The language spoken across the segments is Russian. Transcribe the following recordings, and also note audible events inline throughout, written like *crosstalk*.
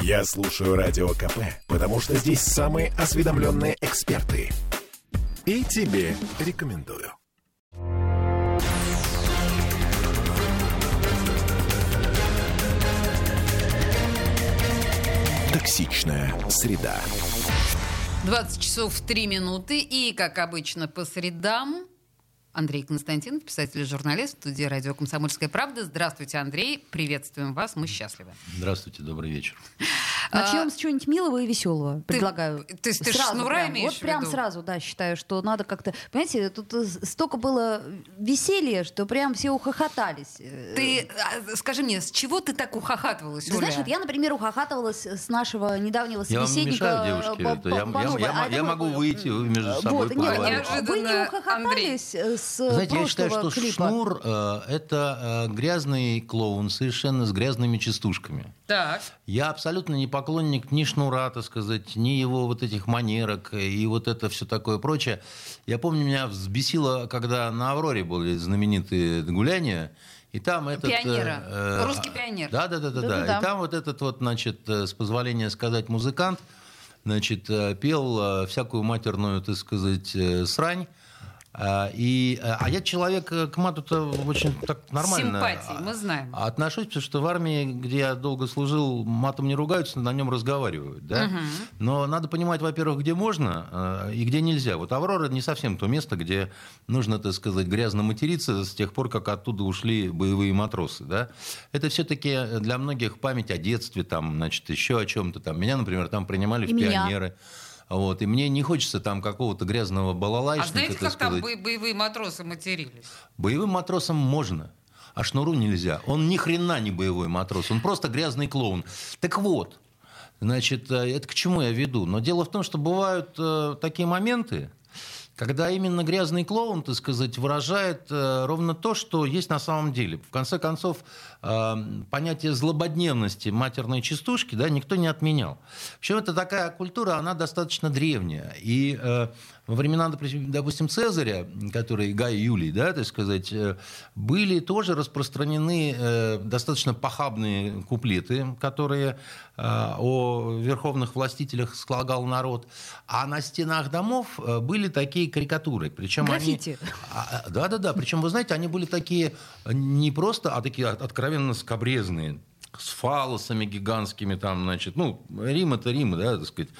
Я слушаю Радио КП, потому что здесь самые осведомленные эксперты. И тебе рекомендую. Токсичная среда. 20 часов 3 минуты. И, как обычно, по средам Андрей Константинов, писатель и журналист, студия радио «Комсомольская правда». Здравствуйте, Андрей. Приветствуем вас. Мы счастливы. Здравствуйте, добрый вечер. Начнем с чего-нибудь милого и веселого. Предлагаю. То есть ты сразу шнура прям, имеешь Вот в прям виду? сразу, да, считаю, что надо как-то... Понимаете, тут э, столько было веселья, что прям все ухохотались. Э, Ты а, скажи мне, с чего ты так ухахатывалась, Ты Оля? знаешь, вот я, например, ухахатывалась с нашего недавнего Я вам собеседника. мешаю, девушки. э, это я, я- я- а я это могу вы- выйти, вы между собой Вот, нет, вы не ухохотались э, с Знаете, я считаю, что клипа? шнур э, это э, грязный клоун, совершенно с грязными частушками. Так. Я абсолютно не поклонник ни шнура, так сказать, ни его вот этих манерок и вот это все такое прочее. Я помню, меня взбесило, когда на Авроре были знаменитые гуляния, и там этот... э, Пионера. Русский пионер. Да, да, да, да, да. И там вот этот вот, значит, э, с позволения сказать, музыкант, значит, э, пел э, всякую матерную, так сказать, э, срань. А, И, а я человек э, к мату-то очень так нормально. Симпатии, мы знаем. А Отношусь, потому что в армии, где я долго служил, матом не ругаются, на нем разговаривают. Да? Но надо понимать, во-первых, где можно э, и где нельзя. Вот Аврора не совсем то место, где нужно, так сказать, грязно материться с тех пор, как оттуда ушли боевые матросы. Да? Это все-таки для многих память о детстве, там, значит, еще о чем-то. Там. Меня, например, там принимали И в меня. Вот. И мне не хочется там какого-то грязного А балалайшника, знаете, как там сказать. бо- боевые матросы матерились? Боевым матросам можно, а шнуру нельзя. Он ни хрена не боевой матрос, он просто грязный клоун. Так вот, значит, э, это к чему я веду? Но дело в том, что бывают э, такие моменты, когда именно грязный клоун, так сказать, выражает э, ровно то, что есть на самом деле. В конце концов, понятие злободневности матерной частушки да, никто не отменял. Причем это такая культура, она достаточно древняя. И э, во времена, допустим, Цезаря, который Гай Юлий, да, так сказать, э, были тоже распространены э, достаточно похабные куплеты, которые о верховных властителях слагал народ. А на стенах домов были такие карикатуры. Причем Граффити. Они, да, да, да. Причем, вы знаете, они были такие не просто, а такие от- откровенно скобрезные с фалосами гигантскими там, значит, ну, Рим это Рим, да, так сказать,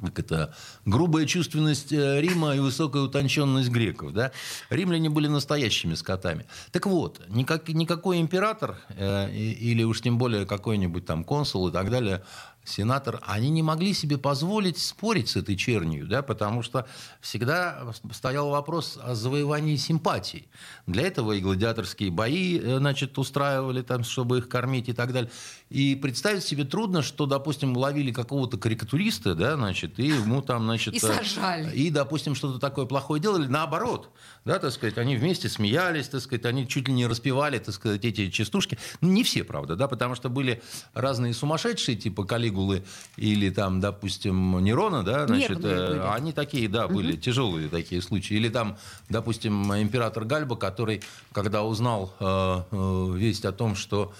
как это, грубая чувственность э, Рима и высокая утонченность греков. Да? Римляне были настоящими скотами. Так вот, никак, никакой император, э, или уж тем более какой-нибудь там консул и так далее, сенатор, они не могли себе позволить спорить с этой чернью, да, потому что всегда стоял вопрос о завоевании симпатий. Для этого и гладиаторские бои э, значит, устраивали, там, чтобы их кормить и так далее. И представить себе трудно, что, допустим, ловили какого-то карикатуриста, да, значит, и ему там, значит... И э, сажали. И, допустим, что-то такое плохое делали, наоборот, да, так сказать, они вместе смеялись, так сказать, они чуть ли не распевали, так сказать, эти частушки. Ну, не все, правда, да, потому что были разные сумасшедшие, типа Калигулы или там, допустим, Нерона, да, значит, Нервные э, они такие, да, были тяжелые такие случаи. Или там, допустим, император Гальба, который, когда узнал э, э, весть о том, что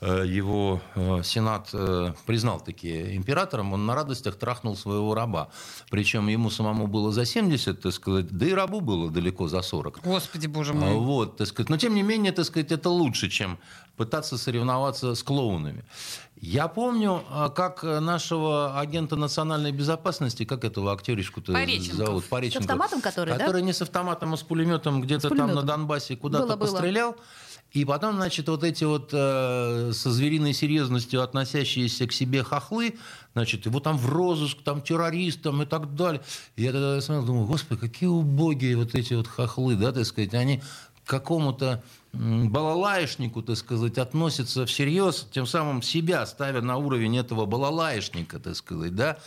э, его э, сенат э, признал таки императором, он на радостях трахнул своего раба. Причем ему самому было за 70, так сказать, да и рабу было далеко за 40. Господи, боже А, мой. Вот, так сказать. Но тем не менее, так сказать, это лучше, чем пытаться соревноваться с клоунами. Я помню, а, как нашего агента национальной безопасности, как этого актеришку-то Пореченков. зовут? Пореченков. С автоматом который, да? Который не с автоматом, а с пулеметом где-то С там на. Донбассе куда-то Было, было. пострелял. И потом, значит, вот эти вот э, со звериной серьезностью относящиеся к себе хохлы, значит, его там в розыск, там террористам и так далее. И я тогда смотрел, думаю, господи, какие убогие вот эти вот хохлы, да, так сказать, они к какому-то балалаишнику, так сказать, относятся всерьез, тем самым себя ставя на уровень этого балалаишника, так сказать, да,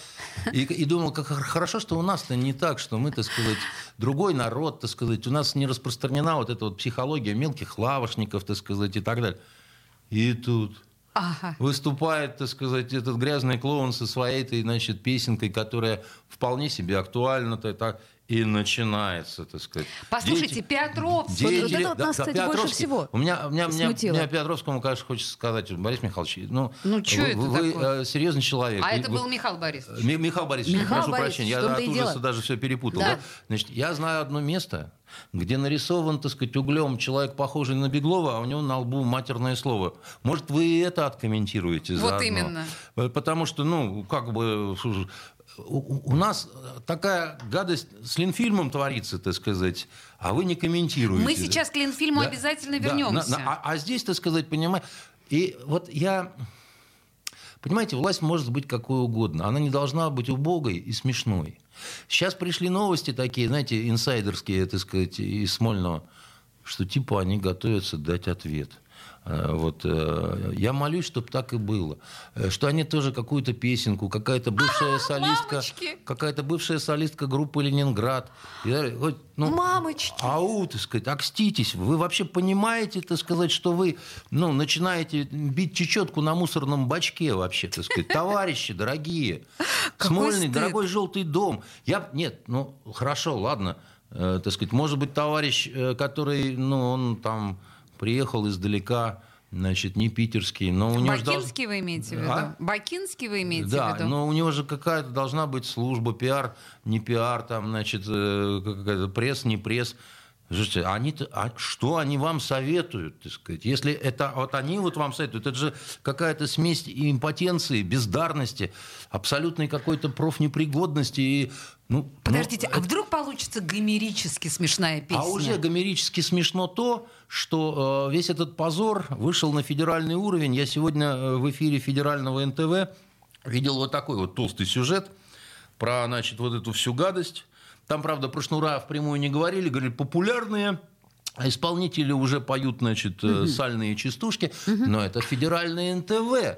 и, и думал, как хор- хорошо, что у нас-то не так, что мы, так сказать, другой народ, так сказать, у нас не распространена вот эта вот психология мелких лавошников, так сказать, и так далее. И тут Ага. выступает, так сказать, этот грязный клоун со своей этой, значит, песенкой, которая вполне себе актуальна. то так. И начинается, так сказать. Послушайте, деятель- Петровский. Вот- вот это вот нас, кстати, больше Петровский. всего У меня, у меня, у меня, меня Петровскому, конечно, хочется сказать, Борис Михайлович, ну, Ну, чё вы, это вы, такое? э, серьезный человек. А Вы- это был Михаил Борисович. Ми- Михаил Борисович, Михаил прошу Борисович, прощения, я от и ужаса дело. даже все перепутал. Да. да? Значит, я знаю одно место, где нарисован, так сказать, углем человек, похожий на Беглова, а у него на лбу матерное слово. Может, вы и это откомментируете Вот заодно? именно. Э, Потому что, ну, как бы... У у нас такая гадость с Ленфильмом творится, так сказать, а вы не комментируете. Мы сейчас к Ленфильму обязательно Да, вернемся. на- на- а, а здесь, так сказать, понимаешь, и вот я... Понимаете, власть может быть какой угодно. Она не должна быть убогой и смешной. Сейчас пришли новости такие, знаете, инсайдерские, так сказать, из Смольного, что типа они готовятся дать ответ. Э, Вот, э, я молюсь, чтобы так и было. Э, Что они тоже какую-то песенку, какая-то бывшая солистка, мамочки! какая-то бывшая солистка группы Ленинград. Вот, ну, Мамочки! Ау, так сказать, окститесь. Вы вообще понимаете, так сказать, что вы ну, начинаете бить чечетку на мусорном бачке вообще, так сказать. Товарищи, дорогие. Смольный, дорогой желтый дом. Я, нет, ну, хорошо, ладно. Э, так сказать, может быть, товарищ, который, ну, он там приехал издалека, значит, не питерский, но у него же Бакинский вы имеете в виду? А? Бакинский вы имеете да, в виду? но у него же какая-то должна быть служба, пиар, не пиар, там, значит, э, какая-то пресс, не пресс. Слушайте, они а что они вам советуют, так сказать? Если это вот они вот вам советуют, это же какая-то смесь импотенции, бездарности, абсолютной какой-то профнепригодности и ну, Подождите, ну, а вдруг получится гомерически смешная песня? а уже гомерически смешно то, что э, весь этот позор вышел на федеральный уровень. Я сегодня э, в эфире федерального НТВ видел вот такой вот толстый сюжет про, значит, вот эту всю гадость. Там, правда, про шнура впрямую не говорили, говорили популярные исполнители уже поют, значит, э, сальные частушки, но это федеральное НТВ.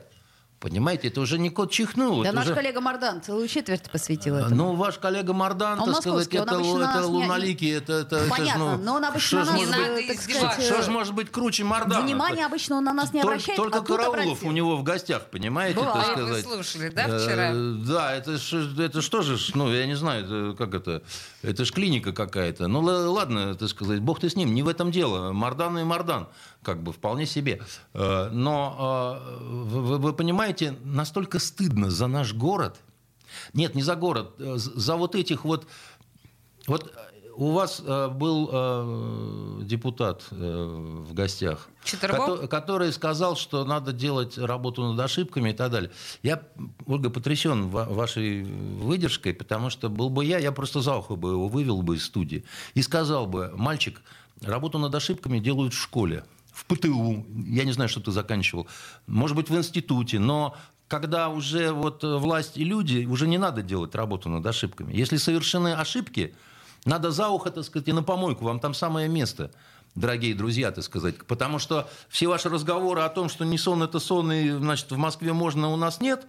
Понимаете, это уже не кот чихнул. Да это наш уже- коллега Мардан целую четверть посвятил этому. ну, ваш коллега Мардан, Он так сказать, это, это нас не- луналики, это, это, это Понятно, ну, но он обычно что на нас, быть- так сказать, что э, ж может быть круче Мардана? Внимание обычно он на нас не Только- обращает, Только а Караулов обратил. у него в гостях, понимаете, Бывает. так Вы сказать. слушали, да, Э, вчера? Да, это это что же, ну, я не знаю, это, как это, это ж клиника какая-то. Ну, ладно, так сказать, бог ты с ним, не в этом дело. Мардан и Мардан, как бы, вполне себе. Э, Но э, вы, вы понимаете, настолько стыдно за наш город, нет, не за город, э, за вот этих вот, вот э, у вас э, был э, депутат э, в гостях, Четвербок? кото- который сказал, что надо делать работу над ошибками и так далее. Я, Ольга, потрясен ва- вашей выдержкой, потому что был бы я, я просто за ухо бы его вывел бы из студии и сказал бы, мальчик, работу над ошибками делают в школе, в ПТУ, я не знаю, что ты заканчивал, может быть, в институте, но когда уже вот э, власть и люди, уже не надо делать работу над ошибками. Если совершены ошибки, надо за ухо, так сказать, и на помойку, вам там самое место, дорогие друзья, так сказать. Потому что все ваши разговоры о том, что не сон это сон, и, значит, в Москве можно, у нас нет,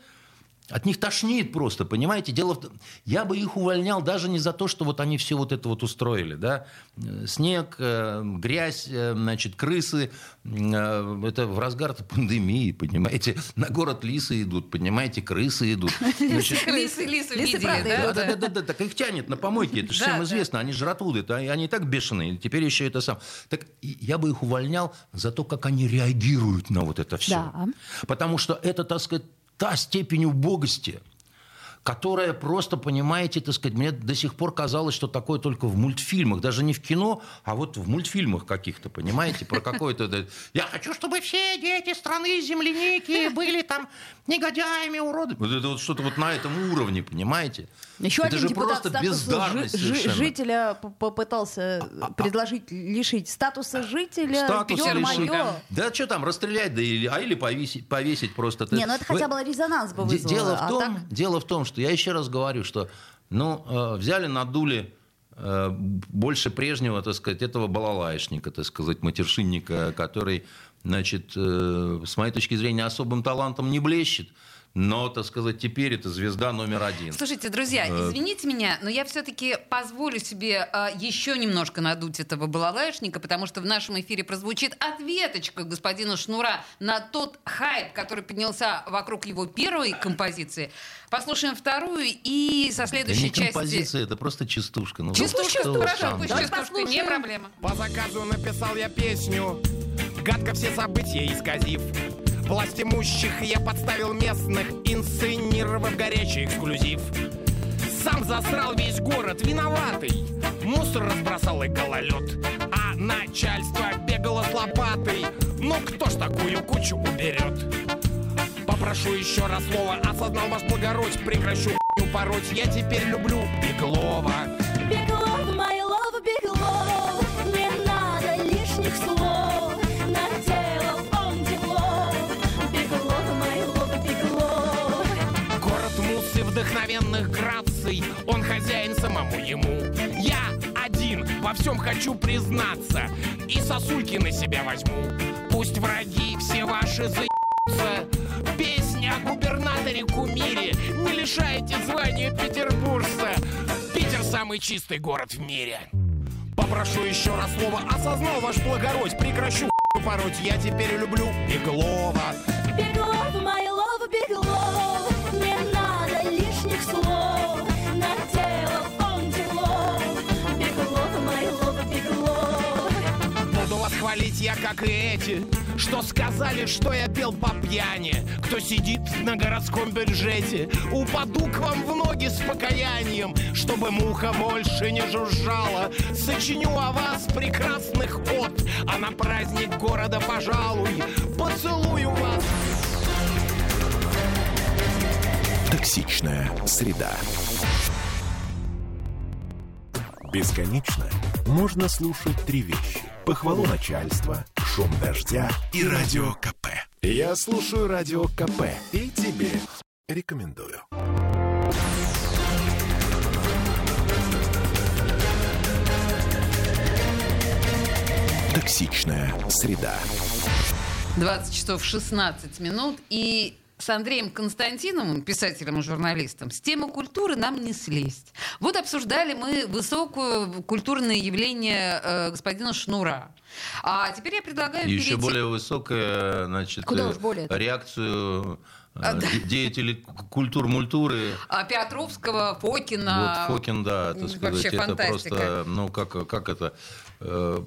от них тошнит просто, понимаете? Дело в том, я бы их увольнял даже не за то, что вот они все вот это вот устроили, да? Э, Снег, э, грязь, э, значит, крысы, это в разгар пандемии, понимаете? *laughs* На город лисы идут, понимаете, крысы идут. *laughs* Значит, Лисы, лисы Лисы, видели, правда, да? да, да, да, да, так их тянет на помойке, это всем известно, они жратвуды, это они и так бешеные, теперь еще это сам. Так я бы их увольнял за то, как они реагируют на вот это все. Потому что это, так сказать, та степень убогости, которая просто, понимаете, так сказать, мне до сих пор казалось, что такое только в мультфильмах, даже не в кино, а вот в мультфильмах каких-то, понимаете, про какой-то... да, Я хочу, чтобы все дети страны земляники были там негодяями, уродами. Вот это вот что-то вот на этом уровне, понимаете? Еще это один же просто статуса бездарность жи- жи- совершенно. жителя п- попытался предложить лишить статуса жителя. Статус Ё-моё. лишить. Да что там, расстрелять, да или, а или повесить, повесить просто. Не, ну это хотя бы резонанс бы вызвало. Дело в, а том, дело в том, что я еще раз говорю, что ну, э, взяли, надули э, больше прежнего, так сказать, этого балалаишника, так сказать, матершинника, который, значит, э, с моей точки зрения, особым талантом не блещет. Но, так сказать, теперь это звезда номер один. Слушайте, друзья, Э. извините меня, но я все-таки позволю себе э, еще немножко надуть этого балалайшника, потому что в нашем эфире прозвучит ответочка господина Шнура на тот хайп, который поднялся вокруг его первой композиции. Послушаем вторую и со Да следующей не части... композиция, это просто частушка. Ну, Частушка, что вы хорошо, сам. пусть Давай частушка, не проблема. По заказу написал я песню, гадко все события исказив. Власть имущих я подставил местных, инсценировав горячий эксклюзив. Сам засрал весь город, виноватый. Мусор разбросал и гололед. А начальство бегало с лопатой. Ну кто ж такую кучу уберет? Попрошу еще раз слово, осознал ваш благородь, прекращу хуйню пороть. Я теперь люблю Беглова. Love, my love, love Не надо лишних слов и вдохновенных граций. Он хозяин самому ему. Я один во всем хочу признаться. И сосульки на себя возьму. Пусть враги все ваши заебутся. Песня о губернаторе кумире. Не лишайте звания петербуржца. Питер самый чистый город в мире. Попрошу еще раз слово. Осознал ваш благородь. Прекращу пороть. Я теперь люблю Беглова я, как и эти Что сказали, что я пел по пьяни Кто сидит на городском бюджете Упаду к вам в ноги с покаянием Чтобы муха больше не жужжала Сочиню о вас прекрасных от А на праздник города, пожалуй Поцелую вас Токсичная среда. Бесконечно можно слушать три вещи. Похвалу начальства, шум дождя и радио КП. Я слушаю радио КП и тебе рекомендую. Токсичная среда. 20 часов 16 минут. И с Андреем Константиновым, писателем и журналистом, с темы культуры нам не слезть. Вот обсуждали мы высокое культурное явление э, господина Шнура. А теперь я предлагаю Еще перейти... более высокая, значит, Куда э, уж более. реакцию э, А, да. де- деятелей культур-мультуры. А, Петровского, Фокина. Вот Фокин, да, так сказать, вообще это фантастика. просто, ну, как, как это, э,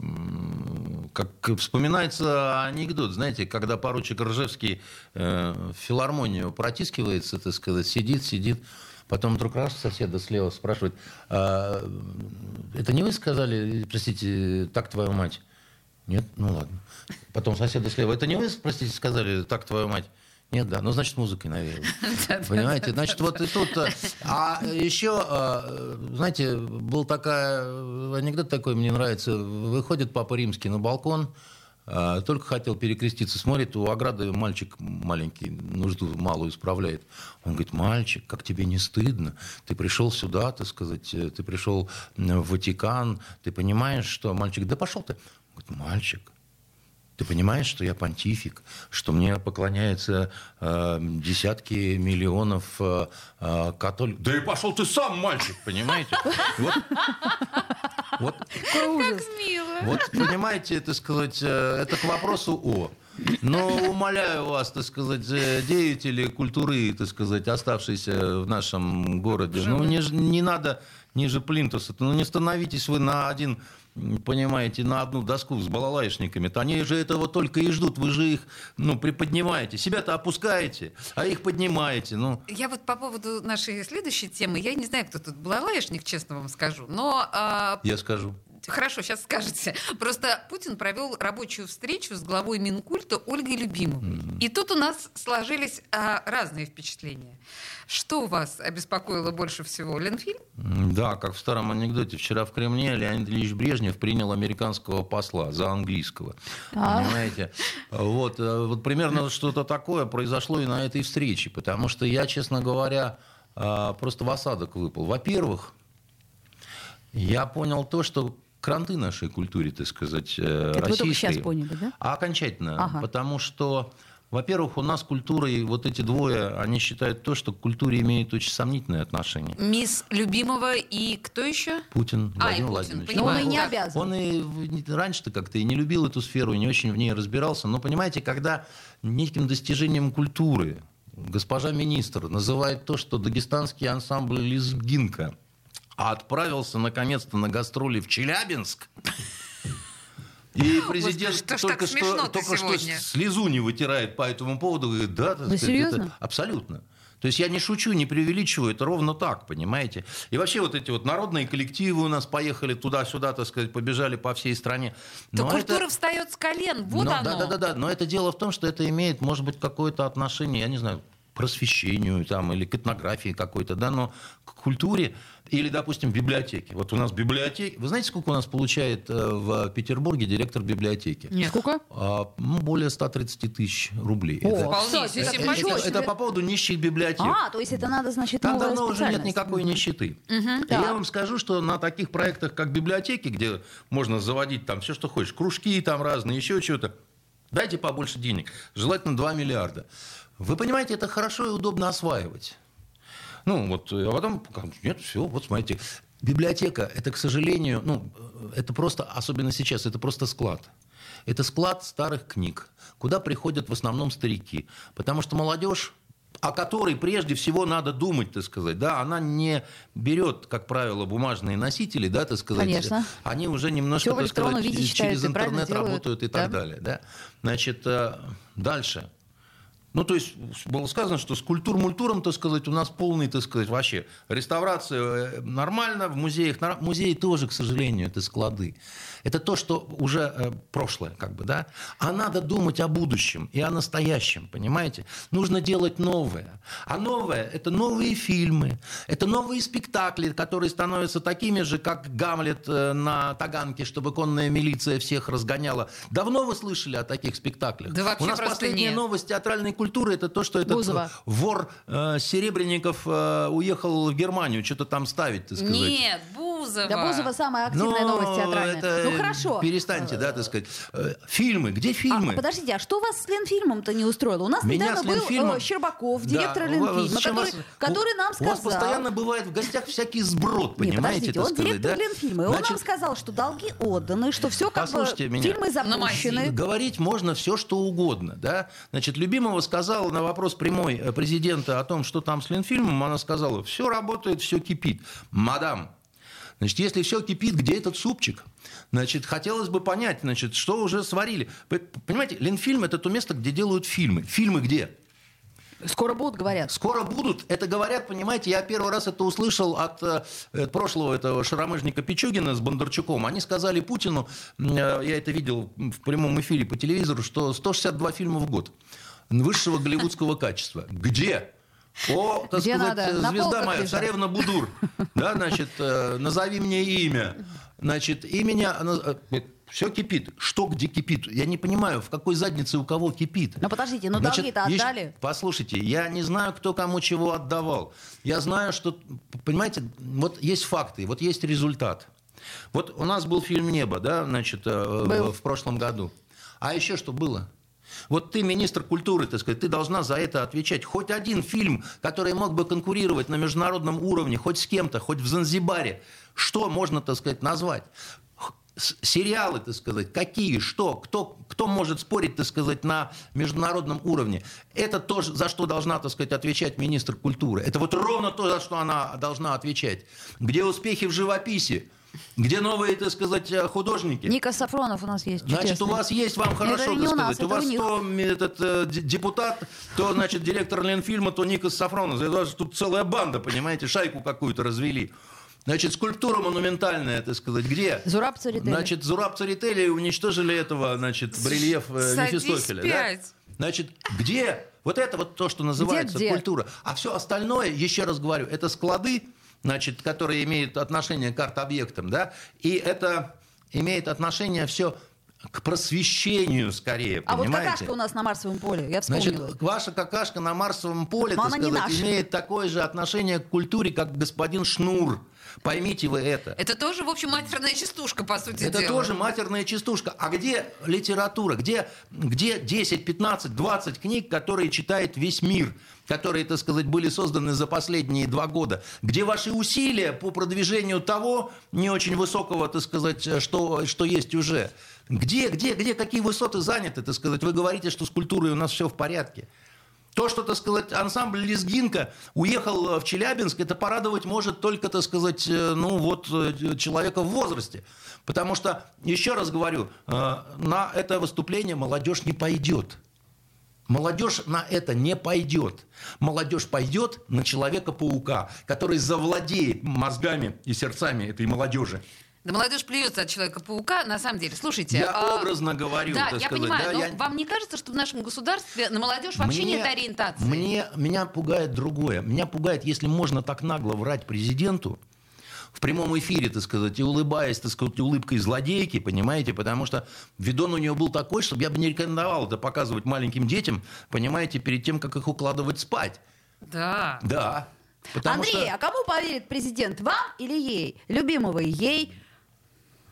как вспоминается анекдот, знаете, когда поручик Ржевский э, в филармонию протискивается, так сказать, сидит, сидит, потом вдруг раз соседа слева спрашивает, «А, это не вы сказали, простите, так твою мать? Нет? Ну ладно. Потом соседа слева, это не вы, простите, сказали, так твою мать? Нет, да. Ну, значит, музыкой навеял. *laughs* Понимаете? Значит, вот и тут... э, А еще, э, знаете, был такая... Анекдот такой, мне нравится. Выходит Папа Римский на балкон, э, только хотел перекреститься, смотрит, у ограды мальчик маленький нужду малую исправляет. Он говорит, мальчик, как тебе не стыдно? Ты пришел сюда, так сказать, э, ты пришел в Ватикан, ты понимаешь, что... Мальчик, да пошел ты. Говорит, мальчик, ты понимаешь, что я понтифик, что мне поклоняются э, десятки миллионов э, э, католиков? Да и пошел ты сам, мальчик, понимаете? Вот, вот, ужас. Мило. вот, понимаете, так сказать, э, это к вопросу о. Но умоляю вас, так сказать, э, деятели культуры, так сказать, оставшиеся в нашем городе, ну не, ж- не надо ниже плинтуса, ну не становитесь вы на один, понимаете, на одну доску с балалайшниками. -то они же этого только и ждут, вы же их, ну, приподнимаете. Себя-то опускаете, а их поднимаете, ну. Я вот по поводу нашей следующей темы, я не знаю, кто тут балалайшник, честно вам скажу, но а, Я скажу. Хорошо, сейчас скажете. Просто Путин провел рабочую встречу с главой Минкульта Ольгой Любимовой. И тут у нас сложились а, разные впечатления. Что вас обеспокоило больше всего? Ленфильм? Да, как в старом анекдоте. Вчера в Кремле Леонид Ильич Брежнев принял американского посла за английского. Понимаете? Вот, э, вот примерно что-то такое произошло и на этой встрече. Потому что я, честно говоря, а, просто в осадок выпал. Во-первых, я понял то, что кранты нашей культуре, так сказать, э, Это вы только российской... щас поняли, да? А окончательно. Ага. Потому что Во-первых, у нас культура, и вот эти двое, они считают то, что к культуре имеет очень сомнительное отношение. Мисс Любимого и кто еще? Путин А, и Владимир Путин, Владимирович. Но он понимаю. и не Да. обязан. Он и раньше-то как-то и не любил эту сферу, и не очень в ней разбирался. Но понимаете, когда неким достижением культуры госпожа министр называет то, что дагестанский ансамбль «Лезгинка» отправился наконец-то на гастроли в Челябинск, и президент что ж только, что, только что слезу не вытирает по этому поводу. Говорит, да, так Вы сказать, серьезно? это абсолютно. То есть я не шучу, не преувеличиваю, это ровно так, понимаете? И вообще вот эти вот народные коллективы у нас поехали туда-сюда, так сказать, побежали по всей стране. То Но культура это- встает с колен. Вот но- оно. Да, да, да, да. Но это дело в том, что это имеет, может быть, какое-то отношение, я не знаю, к просвещению там, или к этнографии какой-то, да, но к культуре или, допустим, библиотеки. Вот у нас библиотеки. Вы знаете, сколько у нас получает э, в Петербурге директор библиотеки? Нет. Сколько? А, ну, более 130 тысяч рублей. О, это, кстати, это это- это себе. по поводу нищих библиотек. А, то есть это надо, значит, Там давно уже нет никакой нищеты. И Так. я вам скажу, что на таких проектах, как библиотеки, где можно заводить там все, что хочешь, кружки там разные, еще что-то, дайте побольше денег. Желательно 2 миллиарда. Вы понимаете, это хорошо и удобно осваивать. Ну, вот, а потом, нет, все, вот смотрите. Библиотека, это, к сожалению, ну, это просто, особенно сейчас, это просто склад. Это склад старых книг, куда приходят в основном старики. Потому что молодежь, о которой прежде всего надо думать, так сказать, да, она не берет, как правило, бумажные носители, да, так сказать. Конечно. Они уже немножко, Всё в так сказать, виде через интернет работают и да. так далее, да. Значит, э, дальше. Ну, то есть было сказано, что с культур-мультуром, так сказать, у нас полный, так сказать, вообще реставрация э, нормально, в музеях, музеи тоже, к сожалению, это склады. Это то, что уже э, прошлое, как бы, да. А надо думать о будущем и о настоящем, понимаете? Нужно делать новое. А новое – это новые фильмы, это новые спектакли, которые становятся такими же, как «Гамлет» э, на Таганке, чтобы конная милиция всех разгоняла. Давно вы слышали о таких спектаклях? Да вообще У нас нет. новость театральной культуры это то, что этот Бузова. вор э, Серебренников э, уехал в Германию что-то там ставить, так сказать. Нет, Бузова. Да Бузова самая активная Ну, новость театральная. это, ну хорошо. Перестаньте, да, так сказать. Э, Фильмы, где А, фильмы? подождите, а что вас с Ленфильмом-то не устроило? У нас Меня недавно с был Ленфильмом- э, Щербаков, Да, директор у вас- Ленфильма, который, вас- который у- нам У сказал... вас постоянно бывает в гостях всякий сброд, понимаете, подождите, так он сказать, директор да? Ленфильма, и он нам сказал, что долги отданы, что все как бы Послушайте меня. фильмы запущены. Говорить можно все, что угодно. Да? Значит, Любимова сказала на вопрос прямой э, президента о том, что там с Ленфильмом, она сказала, все работает, все кипит. Мадам, значит, если все кипит, где этот супчик? Значит, хотелось бы понять, значит, что уже сварили. Понимаете, Ленфильм – это то место, где делают фильмы. Фильмы где? Скоро будут, говорят. Скоро будут. Это говорят, понимаете, я первый раз это услышал от э, э, прошлого этого шаромыжника Пичугина с Бондарчуком. Они сказали Путину, э, я это видел в прямом эфире по телевизору, что 162 фильма в год высшего голливудского качества. Где? О, так Где сказать, надо? э, звезда моя, лежат. царевна Будур. Да, значит, э, назови мне имя. Значит, имя, все кипит. Что где кипит? Я не понимаю, в какой заднице у кого кипит. Ну подождите, ну долги-то есть- отдали. Послушайте, я не знаю, кто кому чего отдавал. Я знаю, что, понимаете, вот есть факты, вот есть результат. Вот у нас был фильм «Небо», да, значит, э, Был. в прошлом году. А еще что было? Вот ты, министр культуры, так сказать, ты должна за это отвечать. Хоть один фильм, который мог бы конкурировать на международном уровне, хоть с кем-то, хоть в Занзибаре, что можно, так сказать, назвать? Сериалы, так сказать, какие, что, кто, кто может спорить, так сказать, на международном уровне. Это то, за что должна, так сказать, отвечать министр культуры. Это вот ровно то, за что она должна отвечать. Где успехи в живописи? Где новые, так сказать, э, художники? Ника Сафронов у нас есть. Значит, чудесный. у вас есть, вам хорошо, не так у нас, сказать. У это у вас них. то этот, э, депутат, то, значит, директор Ленфильма, то Никас Сафронов. Это тут целая банда, понимаете, шайку какую-то развели. Значит, скульптура монументальная, так сказать, где? Зураб Церетели. Значит, Зураб Церетели уничтожили этого, значит, барельеф э, Мефистофеля. да? Значит, где? Вот это вот то, что называется где? культура. А все остальное, еще раз говорю, это склады, значит, которые имеют отношение к арт-объектам, да, и это имеет отношение все к просвещению скорее, А вот понимаете? какашка у нас на Марсовом поле, я вспомнила. Значит, ваша какашка на Марсовом поле, Но так сказать, имеет такое же отношение к культуре, как господин Шнур. Поймите вы это. Это тоже, в общем, матерная частушка, по сути Это дела. тоже матерная частушка. А где литература? Где, где 10, 15, 20 книг, которые читает весь мир? которые, так сказать, были созданы за последние два года. Где ваши усилия по продвижению того не очень высокого, так сказать, что, что есть уже? Где, где, где какие высоты заняты, так сказать? Вы говорите, что с культурой у нас все в порядке. То, что, так сказать, ансамбль «Лезгинка» уехал в Челябинск, это порадовать может только, так сказать, э, ну вот э, человека в возрасте. Потому что, еще раз говорю, э, на это выступление молодежь не пойдет. Молодежь на это не пойдет. Молодежь пойдет на Человека-паука, который завладеет мозгами и сердцами этой молодежи. Да молодежь плюется от Человека-паука, на самом деле. Слушайте. Я а, образно говорю, Да, я сказать. понимаю, да, но я- вам не кажется, что в нашем государстве на молодежь вообще Мне- нет ориентации? Мне, меня пугает другое. Меня пугает, если можно так нагло врать президенту, в прямом эфире, так сказать, и улыбаясь, так сказать, улыбкой злодейки, понимаете, потому что видон у нее был такой, чтобы я бы не рекомендовал это показывать маленьким детям, понимаете, перед тем, как их укладывать спать. Да. Да. Потому Андрей, что... а кому поверит президент, вам или ей? Любимого ей?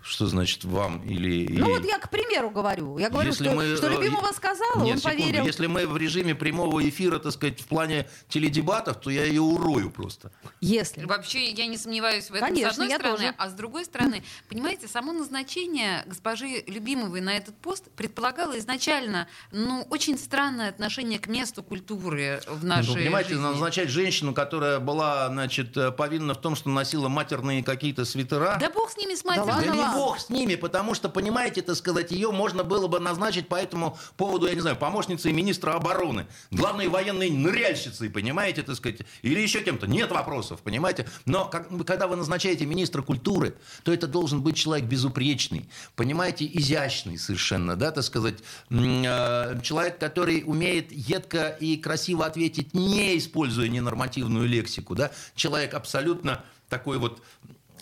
Что значит вам или Ну ей? вот я к примеру говорю. Я говорю, Если что, мы, что э, любимого сказала, Нет, он секунду. поверил. Если мы в режиме прямого эфира, так сказать, в плане теледебатов, то я ее урою просто. Если. Вообще, я не сомневаюсь в этом, Конечно, с одной я стороны. тоже. А с другой стороны, понимаете, само назначение госпожи Любимовой на этот пост предполагало изначально, ну, очень странное отношение к месту культуры в нашей Ну, понимаете, жизни. назначать женщину, которая была, значит, э, повинна в том, что носила матерные какие-то свитера. Да бог с ними, с матерью. Да. Бог с ними, потому что, понимаете, так сказать, ее можно было бы назначить по этому поводу, я не знаю, помощницей министра обороны, главной военной ныряльщицей, понимаете, так сказать, или еще кем-то. Нет вопросов, понимаете. Но как- когда вы назначаете министра культуры, то это должен быть человек безупречный, понимаете, изящный совершенно, да, так сказать, э, человек, который умеет едко и красиво ответить, не используя ненормативную лексику, да, человек абсолютно такой вот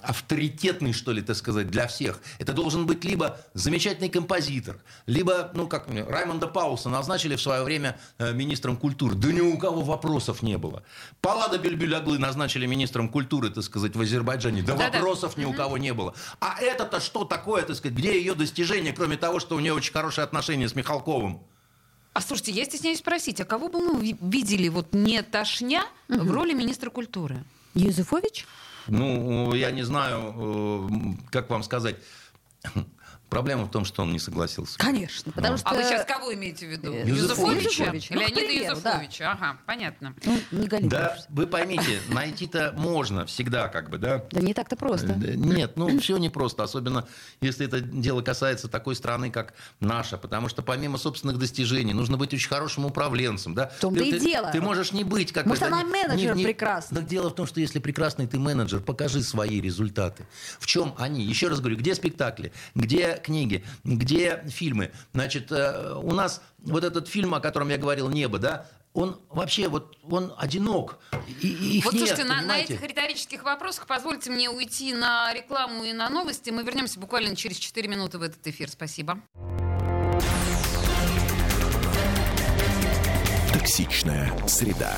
авторитетный, что ли, так сказать, для всех. Это должен быть либо замечательный композитор, либо, ну, как мне, Раймонда Пауса назначили в свое время э, министром культуры. Да ни у кого вопросов не было. Паллада Бельбюляглы назначили министром культуры, так сказать, в Азербайджане. Да Да-да. вопросов ни у кого не было. А это-то что такое, так сказать, где ее достижение, кроме того, что у нее очень хорошие отношения с Михалковым? А слушайте, я стесняюсь спросить, а кого бы мы ви- видели вот не тошня в роли министра культуры? Юзефович? Ну, я не знаю, э, как вам сказать. Проблема в том, что он не согласился. Конечно, потому что... А вы сейчас кого имеете в виду? Э, Юзефовича. Юзефовича? Ну, Леонида примеру, Юзефовича. Ага, понятно. Ну, не Галина. Да, вы поймите, найти-то можно всегда, как бы, да. Да не так-то просто. Да, Нет, ну все непросто, особенно если это дело касается такой страны, как наша, потому что помимо собственных достижений нужно быть очень хорошим управленцем, да. В том-то и дело. Ты можешь не быть как Может, бы, да, она менеджер прекрасный. Так дело в том, что если прекрасный ты менеджер, покажи свои результаты. В чем они? Еще раз говорю, где спектакли, где книги, где фильмы? Значит, э, у нас вот этот фильм, о котором я говорил, «Небо», да, он вообще вот он одинок. И, и их Вот нет, слушайте, на, на этих риторических вопросах позвольте мне уйти на рекламу и на новости. Мы вернемся буквально через 4 минуты в этот эфир. Спасибо. Токсичная среда.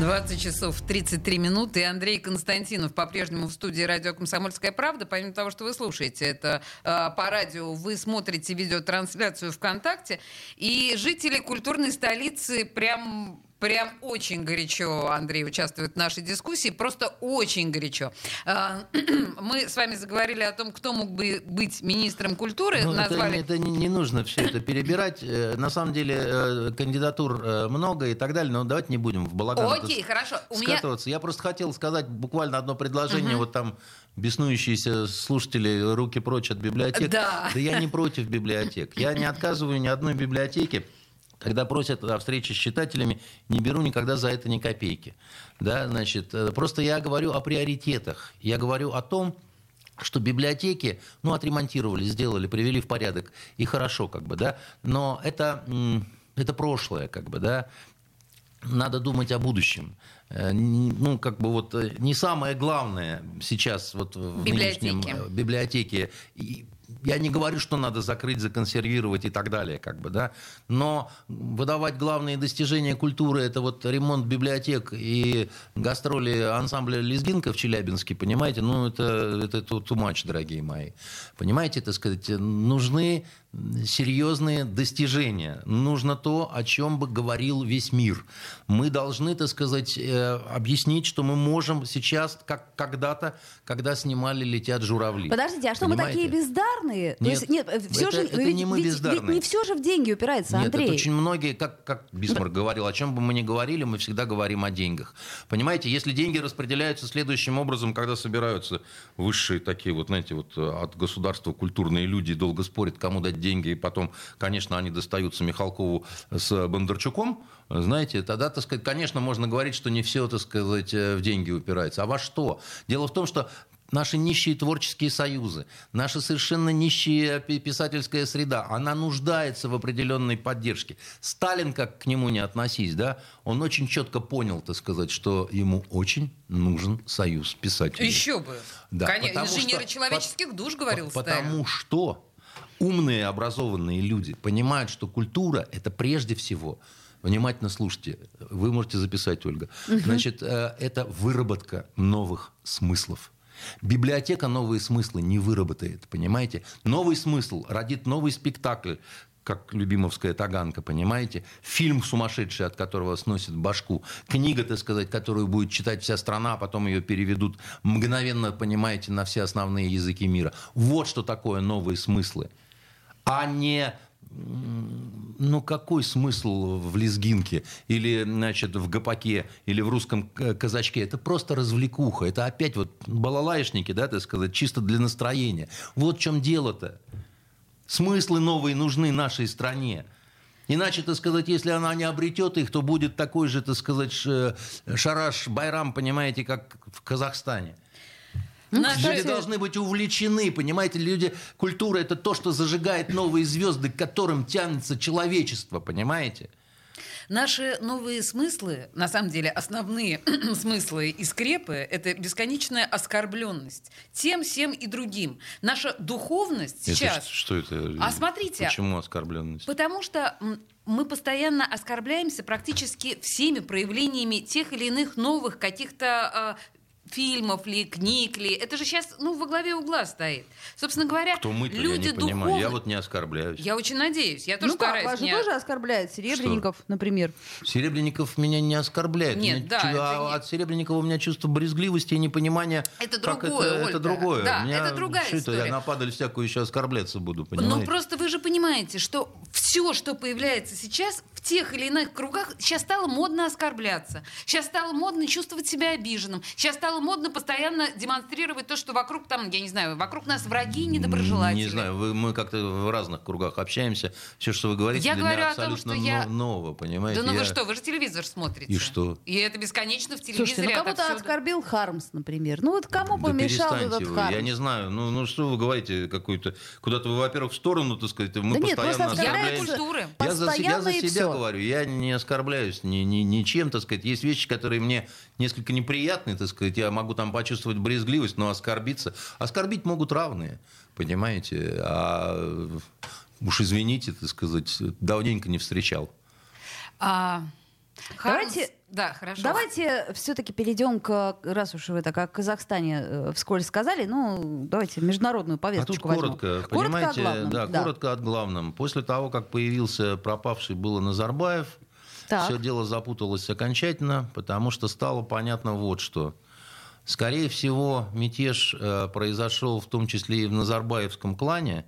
20 часов 33 минуты. И Андрей Константинов по-прежнему в студии радио «Комсомольская правда». Помимо того, что вы слушаете это э, по радио, вы смотрите видеотрансляцию ВКонтакте. И жители культурной столицы прям... Прям очень горячо, Андрей, участвует в нашей дискуссии, просто очень горячо. А, *clears throat* Мы с вами заговорили о том, кто мог бы быть министром культуры. Ну, это, назвали... это не, не нужно все это перебирать. Э, На самом деле э, кандидатур э, много и так далее, но давайте не будем в балаган это Окей, хорошо. У меня скатываться. Я просто хотел сказать буквально одно предложение. Вот там беснующиеся слушатели руки прочь от библиотек. Да. я не против библиотек. Я не отказываю ни одной библиотеке. Когда просят о встрече с читателями, не беру никогда за это ни копейки. Да, значит, э, просто я говорю о приоритетах. Я говорю о том, что библиотеки, ну, отремонтировали, сделали, привели в порядок, и хорошо, как бы, да, но это, это прошлое, как бы, да, надо думать о будущем. Э, Ну, как бы вот э, не самое главное сейчас вот в Библиотеки. нынешнем библиотеке. Я не говорю, что надо закрыть, законсервировать и так далее, как бы, да, но выдавать главные достижения культуры, это вот ремонт библиотек и гастроли ансамбля «Лезгинка» в Челябинске, понимаете, ну, это, это too much, дорогие мои. Понимаете, так сказать, нужны серьезные достижения. Нужно то, о чем бы говорил весь мир. Мы должны, так сказать, э, объяснить, что мы можем сейчас, как когда-то, когда снимали «Летят журавли». Подождите, а что мы Понимаете? такие бездарные? Нет, есть, нет, все это- же, это ведь, не мы ведь- бездарные. ведь не все же в деньги упирается, Нет, Андрей. это очень многие, как, как Бисмарк говорил, о чем бы мы ни говорили, мы всегда говорим о деньгах. Понимаете, если деньги распределяются следующим образом, когда собираются высшие такие вот, знаете, вот э, от государства культурные люди долго спорят, кому дать деньги, и потом, конечно, они достаются Михалкову с Бондарчуком, знаете, тогда, так сказать, конечно, можно говорить, что не все, так сказать, э, в деньги упирается. А во что? Дело в том, что Наши нищие творческие союзы, наша совершенно нищая пи- писательская среда, она нуждается в определенной поддержке. Сталин, как к нему не относись, да, он очень четко понял, так сказать, что ему очень нужен союз писателей. Еще бы. Да, Конечно, инженеры что- человеческих душ, говорил По- Сталин. Потому что умные, образованные люди понимают, что культура – это прежде всего Внимательно слушайте. Вы можете записать, Ольга. Значит, э, это выработка новых смыслов. Библиотека новые смыслы не выработает, понимаете? Новый смысл родит новый спектакль, как любимовская таганка, понимаете? Фильм сумасшедший, от которого сносит башку. Книга, так сказать, которую будет читать вся страна, а потом ее переведут мгновенно, понимаете, на все основные языки мира. Вот что такое новые смыслы. А не ну какой смысл в лезгинке или значит в гопаке или в русском к- казачке? Это просто развлекуха. Это опять вот балалаишники, да, так сказать, чисто для настроения. Вот в чем дело-то. Смыслы новые нужны нашей стране. Иначе, так сказать, если она не обретет их, то будет такой же, так сказать, ш- шараш Байрам, понимаете, как в Казахстане. Наши- Люди должны быть увлечены, понимаете, люди, культура это то, что зажигает новые звезды, к которым тянется человечество, понимаете? Наши новые смыслы, на самом деле основные *clears throat* смыслы и скрепы, это бесконечная оскорбленность тем, всем и другим. Наша духовность сейчас... что это? А смотрите, Почему оскорбленность? Потому что мы постоянно оскорбляемся практически всеми проявлениями тех или иных новых каких-то а, фильмов ли, книг ли. Это же сейчас ну, во главе угла стоит. Собственно говоря, Кто мы-то, люди я не понимаю. духовные- Я вот не оскорбляюсь. Я очень надеюсь. Я тоже Ну как, стараюсь. вас же не- тоже оскорбляет Серебренников, например. Серебрянников меня не оскорбляет. Нет, Меня да, чу- это а от Серебрянникова у меня чувство брезгливости и непонимания. Это как другое, это, Ольга. это другое. Да, Меня- это другая что это, история. я на падаль всякую еще оскорбляться буду, понимаете? Ну просто вы же понимаете, что все, что появляется сейчас в тех или иных кругах, сейчас стало модно оскорбляться. Сейчас стало модно чувствовать себя обиженным. Сейчас стало модно постоянно демонстрировать то, что вокруг там, я не знаю, вокруг нас враги недоброжелатели. Не знаю, вы- мы как-то в разных кругах общаемся. Все, что вы говорите, Я для говорю меня о том, абсолютно что я- но- ново, понимаете? Да ну Я- вы что, вы же телевизор смотрите. И что? И это бесконечно в телевизоре. Слушайте, ну кого-то отовсюду. оскорбил Хармс, например. Ну вот кому Да помешал этот вы, Хармс? Я не знаю. Ну, ну что вы говорите, какую-то... Куда-то вы, во-первых, в сторону, так сказать, мы Да нет, постоянно Я оскорбляется оскорбляемся. Культуры. Я за, я за себя всё. говорю, я не оскорбляюсь ни, ни, ничем, так сказать. Есть вещи, которые мне несколько неприятны, так сказать. Я могу там почувствовать брезгливость, но оскорбиться... Оскорбить могут равные, понимаете? А уж извините, так сказать, давненько не встречал. А, Хармс- Давайте- Да, хорошо. Давайте все-таки перейдем к, раз уж вы так о Казахстане э, вскользь сказали, ну, давайте международную А тут повесточку возьмем. коротко, Коротко о понимаете, главном, да, да. коротко от главном. После того, как появился пропавший было Назарбаев, Так. все дело запуталось окончательно, потому что стало понятно вот что. Скорее всего, мятеж э, произошел в том числе и в Назарбаевском клане,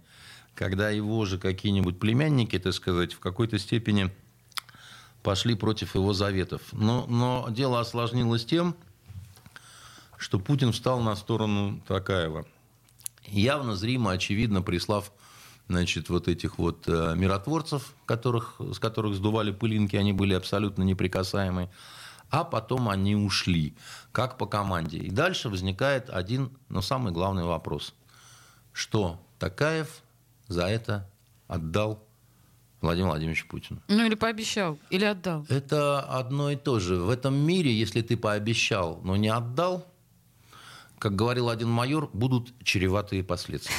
когда его же какие-нибудь племянники, так сказать, в какой-то степени пошли против его заветов. Но, но дело осложнилось тем, что Путин встал на сторону Такаева. Явно, зримо, очевидно, прислав значит, вот этих вот э, миротворцев, которых, с которых сдували пылинки, они были абсолютно неприкасаемы. А потом они ушли, как по команде. И дальше возникает один, но самый главный вопрос. что Такаев за это отдал Владимиру Владимировичу Путину. Ну или пообещал, или отдал. Это одно и то же. В этом мире, если ты пообещал, но не отдал, как говорил один майор, будут чреватые последствия.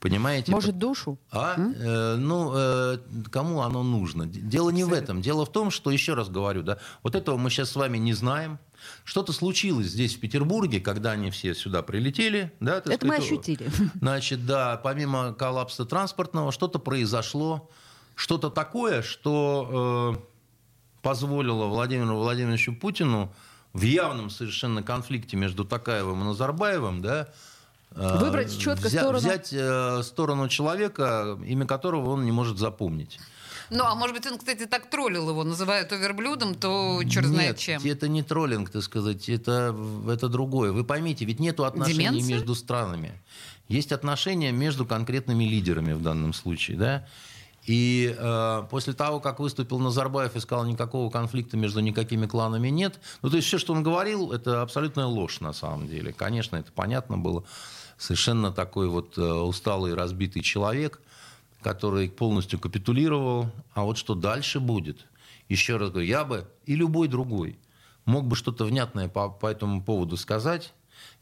Понимаете? Может, душу? А? Э, ну, э, кому оно нужно? Дело не в этом. Дело в том, что, еще раз говорю, да, вот этого мы сейчас с вами не знаем. Что-то случилось здесь, в Петербурге, когда они все сюда прилетели. Да, Это мы сказать, ощутили. *laughs* Значит, да, помимо коллапса транспортного, что-то произошло, что-то такое, что э, позволило Владимиру Владимировичу Путину в явном совершенно конфликте между Такаевым и Назарбаевым, да, э, Выбрать чётко взя- сторону. взять э, сторону человека, имя которого он не может запомнить. Ну, а может быть, он, кстати, так троллил его, называя то верблюдом, то черт знает Нет, чем. это не троллинг, так сказать, это, это другое. Вы поймите, ведь нету отношений Деменция? между странами. Есть отношения между конкретными лидерами в данном случае, да? И э, после того, как выступил Назарбаев и сказал, никакого конфликта между никакими кланами нет, ну, то есть все, что он говорил, это абсолютная ложь на самом деле. Конечно, это понятно было. Совершенно такой вот э, усталый, разбитый человек, который полностью капитулировал. А вот что дальше будет? Еще раз говорю, я бы и любой другой мог бы что-то внятное по, по этому поводу сказать,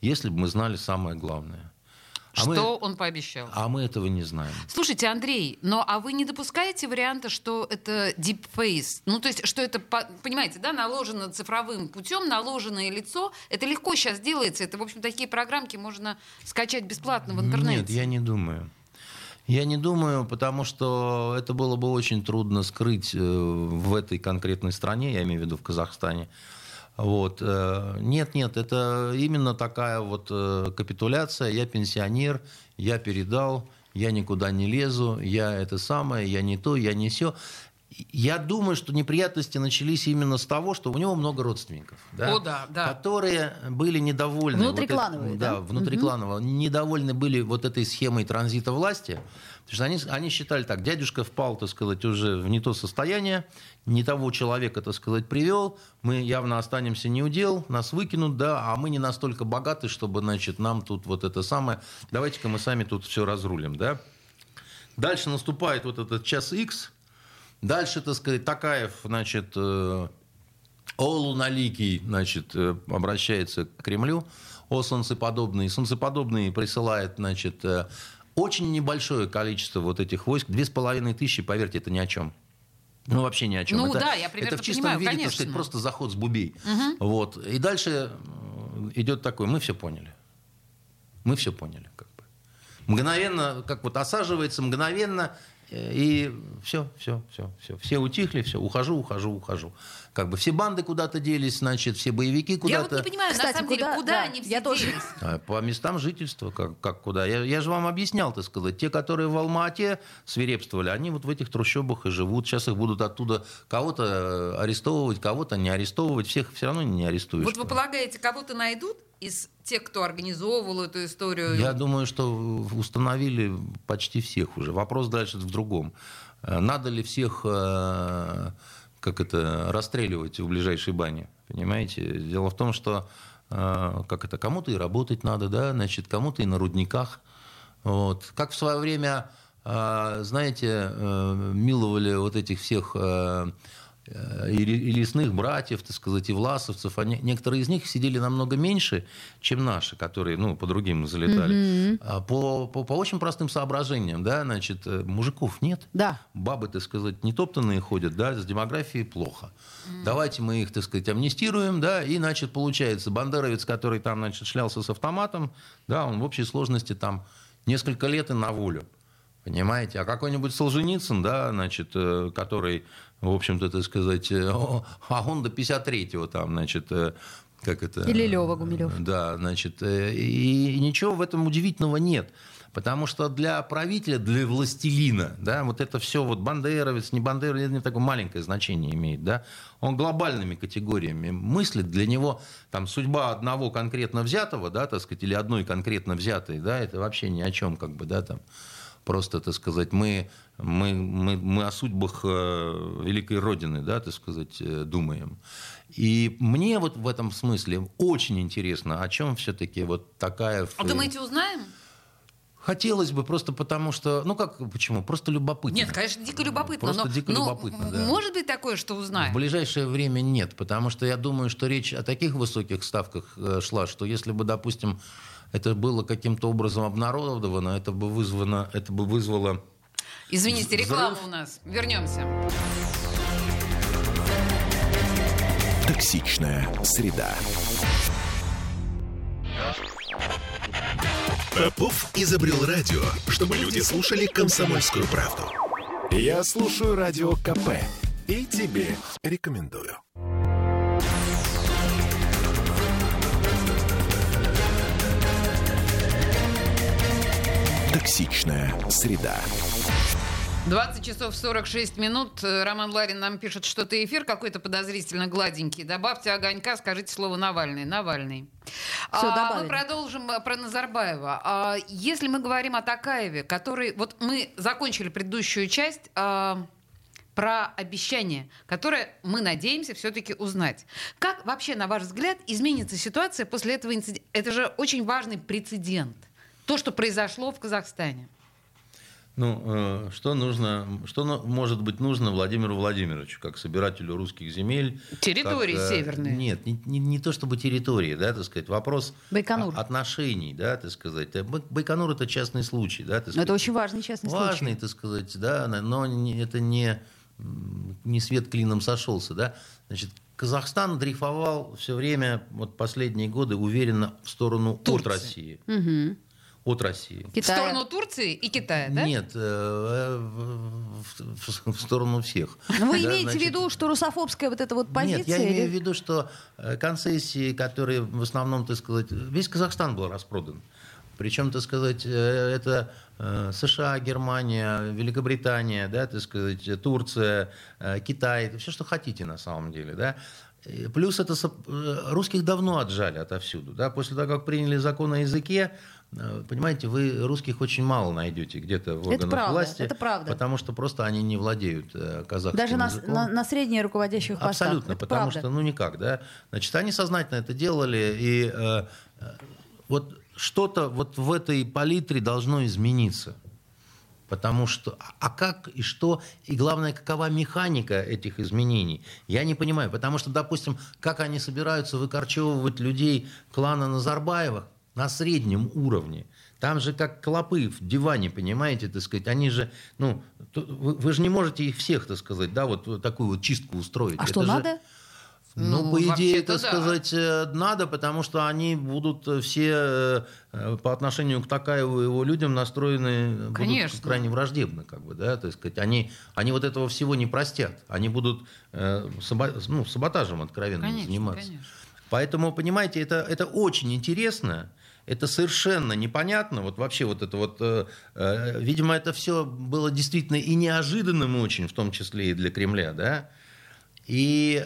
если бы мы знали самое главное. А Что мы, он пообещал? а мы этого не знаем. Слушайте, Андрей, но а вы не допускаете варианта, что это deepface? Ну, то есть, что это, по- понимаете, да, наложено цифровым путем, наложенное лицо. Это легко сейчас делается. Это, в общем, такие программки можно скачать бесплатно в интернете. Нет, я не думаю. Я не думаю, потому что это было бы очень трудно скрыть э, в этой конкретной стране, я имею в виду в Казахстане. Вот. э, Нет, нет, это именно такая вот э, капитуляция. Я пенсионер, я передал, я никуда не лезу, я это самое, я не то, я не все. Я думаю, что неприятности начались именно с того, что у него много родственников, О, да, да. которые были недовольны. вот Внутриклановые, это- да? да, внутрикланово, недовольны были вот этой схемой транзита власти. Потому что они, они считали так, дядюшка впал, так сказать, уже в не то состояние, не того человека, так сказать, привел, мы явно останемся не у дел, нас выкинут, да, а мы не настолько богаты, чтобы, значит, нам тут вот это самое, давайте-ка мы сами тут все разрулим, да. Дальше наступает вот этот час X, дальше, так сказать, Такаев, значит, э, о луналикий, значит, э, обращается к Кремлю, о солнцеподобный. Солнцеподобный присылает, значит, э, очень небольшое количество вот этих войск, две с половиной тысячи, поверьте, это ни о чем. Ну, вообще ни о чем. Ну это, да, я примерно это в чистом понимаю, виде, так конечно. сказать, просто заход с бубей. Вот. И дальше э, идет такой, мы все поняли. Мы все поняли, как бы. Мгновенно, как вот осаживается, мгновенно, и все, все, все, все. Все утихли, все, ухожу, ухожу, ухожу. Как бы все банды куда-то делись, значит, все боевики Я вот куда-то. не понимаю, Кстати, на самом деле, куда- куда да, они все я тоже. делись? А, По местам жительства, как, как куда? Я, я же вам объяснял, так сказать. Те, которые в Алма-Ате свирепствовали, они вот в этих трущобах и живут. Сейчас их будут оттуда кого-то э, арестовывать, кого-то не арестовывать. Всех все равно не арестуешь. Вот вы полагаете, кого-то найдут из тех, кто организовывал эту историю? Я думаю, что установили почти всех уже. Вопрос дальше в другом. Э, Надо ли всех э, как это, расстреливать в ближайшей бане? Понимаете? Дело в том, что э, как это, кому-то и работать надо, да, значит, кому-то и на рудниках. Вот. Как в свое время, знаете, миловали вот этих всех и ре- и лесных братьев, так сказать, и власовцев, они, некоторые из них сидели намного меньше, чем наши, которые, ну, по другим залетали. А По, по, по очень простым соображениям, да, значит, э, мужиков нет. Да. Бабы, так сказать, не топтанные ходят, да, с демографией плохо. Давайте мы их, так сказать, амнистируем, да, и, значит, получается, бандеровец, который там, значит, шлялся с автоматом, да, он в общей сложности там несколько лет и на волю. Понимаете? А какой-нибудь Солженицын, да, значит, э, который, в общем-то, так сказать, э, а он до 53-го там, значит, э, как это... Или Лёва Гумилёв. Да, значит, э, и, ничего в этом удивительного нет. Потому что для правителя, для властелина, да, вот это все, вот бандеровец, не бандеровец, это такое маленькое значение имеет, да, он глобальными категориями мыслит, для него там судьба одного конкретно взятого, да, так сказать, или одной конкретно взятой, да, это вообще ни о чем, как бы, да, там, просто, так сказать, мы, мы, мы, мы о судьбах э, великой Родины, да, так сказать, э, думаем. И мне вот в этом смысле очень интересно, о чем все-таки вот такая... А думаете, узнаем? Хотелось бы просто потому, что... Ну как, почему? Просто любопытно. Нет, конечно, дико любопытно. Просто но, дико но любопытно, да. Может быть такое, что В узнаем? ближайшее время нет, потому что я думаю, что речь о таких высоких ставках э, шла, что если бы, допустим, это было каким-то образом обнародовано, это бы вызвано, это бы вызвало Извините, реклама Взрыв. у нас. Вернемся. Токсичная среда. Попов изобрел радио, чтобы люди слушали комсомольскую правду. Я слушаю радио КП и тебе рекомендую. Токсичная среда. 20 часов 46 минут. Роман Ларин нам пишет, что-то эфир какой-то подозрительно гладенький. Добавьте огонька, скажите слово Навальный. Навальный. Всё, А, мы продолжим э, про Назарбаева. А, если мы говорим о Такаеве, который... Вот мы закончили предыдущую часть а, про обещание, которое мы надеемся все-таки узнать. Как вообще, на ваш взгляд, изменится ситуация после этого инцидента? Это же очень важный прецедент. То, что произошло в Казахстане. Ну, э, что нужно, что может быть нужно Владимиру Владимировичу, как собирателю русских земель? Территории как, э, северные. Нет, не, не- не то чтобы территории, да, так сказать, вопрос Байконур. отношений, да, так сказать. Э, Бай- Байконур это частный случай, да, так сказать. это очень важный частный Важный, случай. так сказать, да, но это не, не свет клином сошелся, да. Значит, Казахстан дрейфовал все время, вот последние годы, уверенно в сторону Турции. от России. Мгм. От России. В Китая. сторону Турции и Китая, да? Нет, э, в, в- в сторону всех. Ну, Вы Да, имеете в значит, виду, что русофобская вот эта вот позиция? Нет, я имею в или- виду, что э, концессии, которые в основном, так сказать, весь Казахстан был распродан. Причем, так сказать, э, это США, Германия, Великобритания, да, так сказать, Турция, Китай, все, что хотите на самом деле, да. Плюс это русских давно отжали отовсюду, да. После того, как приняли закон о языке, понимаете, вы русских очень мало найдете где-то в органах правда, власти, это правда. потому что просто они не владеют э, казахским Даже на, языком. на, на средние руководящих постах. Абсолютно, Это потому правда. что, ну никак, да. Значит, они сознательно это делали, и э, э, вот что-то вот в этой палитре должно измениться. Потому что, а- а как и что, и главное, какова механика этих изменений, я не понимаю. Потому что, допустим, как они собираются выкорчевывать людей клана Назарбаева на среднем уровне. Там же как клопы в диване, понимаете, так сказать, они же, ну, вы, вы же не можете их всех, так сказать, да, вот, вот такую вот чистку устроить. А Это что, же- надо? ну, Ну, по идее, это да. сказать э, надо, потому что они будут э, все э, по отношению к Такаеву и его людям настроены будут Конечно. крайне враждебно, как бы, да, то есть сказать, они, они вот этого всего не простят, они будут э, саба- ну, саботажем откровенно Конечно, заниматься. конечно. Поэтому, понимаете, это, это очень интересно, это совершенно непонятно, вот вообще вот это вот, э, э, видимо, это все было действительно и неожиданным очень, в том числе и для Кремля, да, и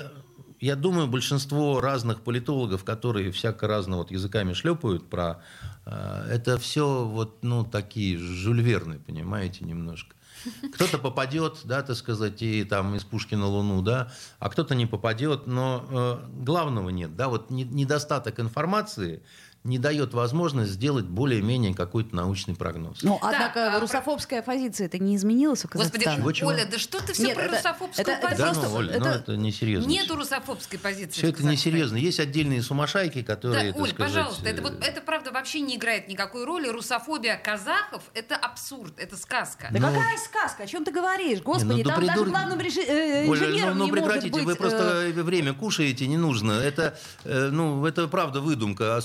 я думаю, большинство разных политологов, которые всяко разно вот языками шлепают про э, это все вот ну такие Жюль Верны, понимаете, немножко. Кто-то попадет, да, так сказать, и там из пушки на Луну, да, а кто-то не попадет, но э, главного нет, да, вот не- недостаток информации не дает возможность сделать более-менее какой-то научный прогноз. Ну, Так, однако а, русофобская позиция это не изменилась в Господи, Казахстане. Чего, чего? Оля, да что ты все Нет, про это- русофобскую это- это да, позицию? ну, Оля, ну это- это несерьезно. Нету русофобской позиции. Все это несерьезно. Есть отдельные сумасшайки, Да, которые, так Оль, сказать, пожалуйста, это, э, вот, это правда вообще не играет никакой роли. Русофобия казахов – это абсурд, это сказка. Да Ну, какая сказка? О чем ты говоришь? Господи, ну, да там даже придур- главным реши- э, Оля, инженером ну, ну не может прекратите, быть... вы э, просто время кушаете, не нужно. Это, э, ну, это правда выдумка. А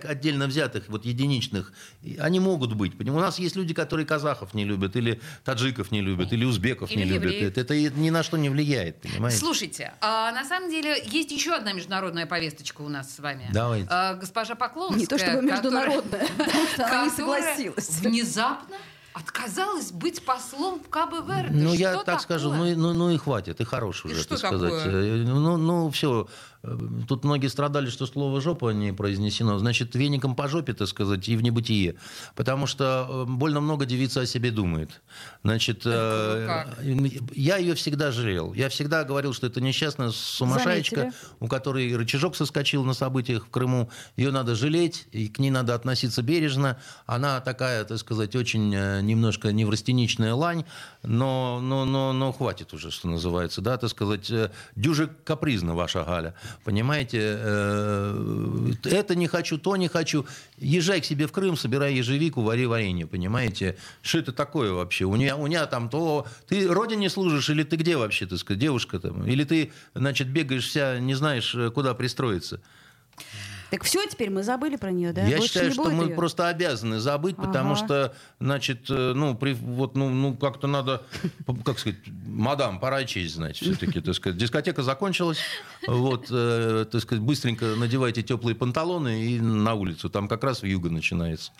сумасшаек отдельно взятых, вот единичных, и они могут быть. У нас есть люди, которые казахов не любят, или таджиков не любят, или узбеков Или не любят. Это, это и ни на что не влияет, понимаете? Слушайте, а на самом деле есть еще одна международная повесточка у нас с вами. Давайте. А, госпожа Поклонская. Не то чтобы которая- международная, *laughs* она не согласилась. Внезапно отказалась быть послом в КБ-Верде. Ну, я Что так скажу, такое? ну, и- ну, ну и хватит, и хорош И уже, что так сказать. такое? Э, Ну, ну, все. Тут многие страдали, что слово «жопа» не произнесено. Значит, веником по жопе, так сказать, и в небытие. Потому что э, больно много девица о себе думает. Значит, э, я ее всегда жалел. Я всегда говорил, что это несчастная сумасшедшая, Заметили. у которой рычажок соскочил на событиях в Крыму. Ее надо жалеть, и к ней надо относиться бережно. Она такая, так сказать, очень э, немножко неврастеничная лань, но, но, но, но хватит уже, что называется, да, так сказать, э, дюже капризна ваша Галя. Понимаете, э, это не хочу, то не хочу. Езжай к себе в Крым, собирай ежевику, вари варенье, понимаете? Что это такое вообще? У нее, у нее там то... Ты родине служишь или ты где вообще, так сказать, девушка там? Или ты, значит, бегаешь вся, не знаешь, э, куда пристроиться? Так все, теперь мы забыли про нее, да? Я Больше считаю, не что мы её? просто обязаны забыть, потому Ага. что, значит, э, ну, при, вот, ну, ну как-то надо, как сказать, мадам, пора честь знать все-таки, так сказать. Дискотека закончилась, вот, э, так сказать, быстренько надевайте теплые панталоны и на улицу, там как раз вьюга начинается.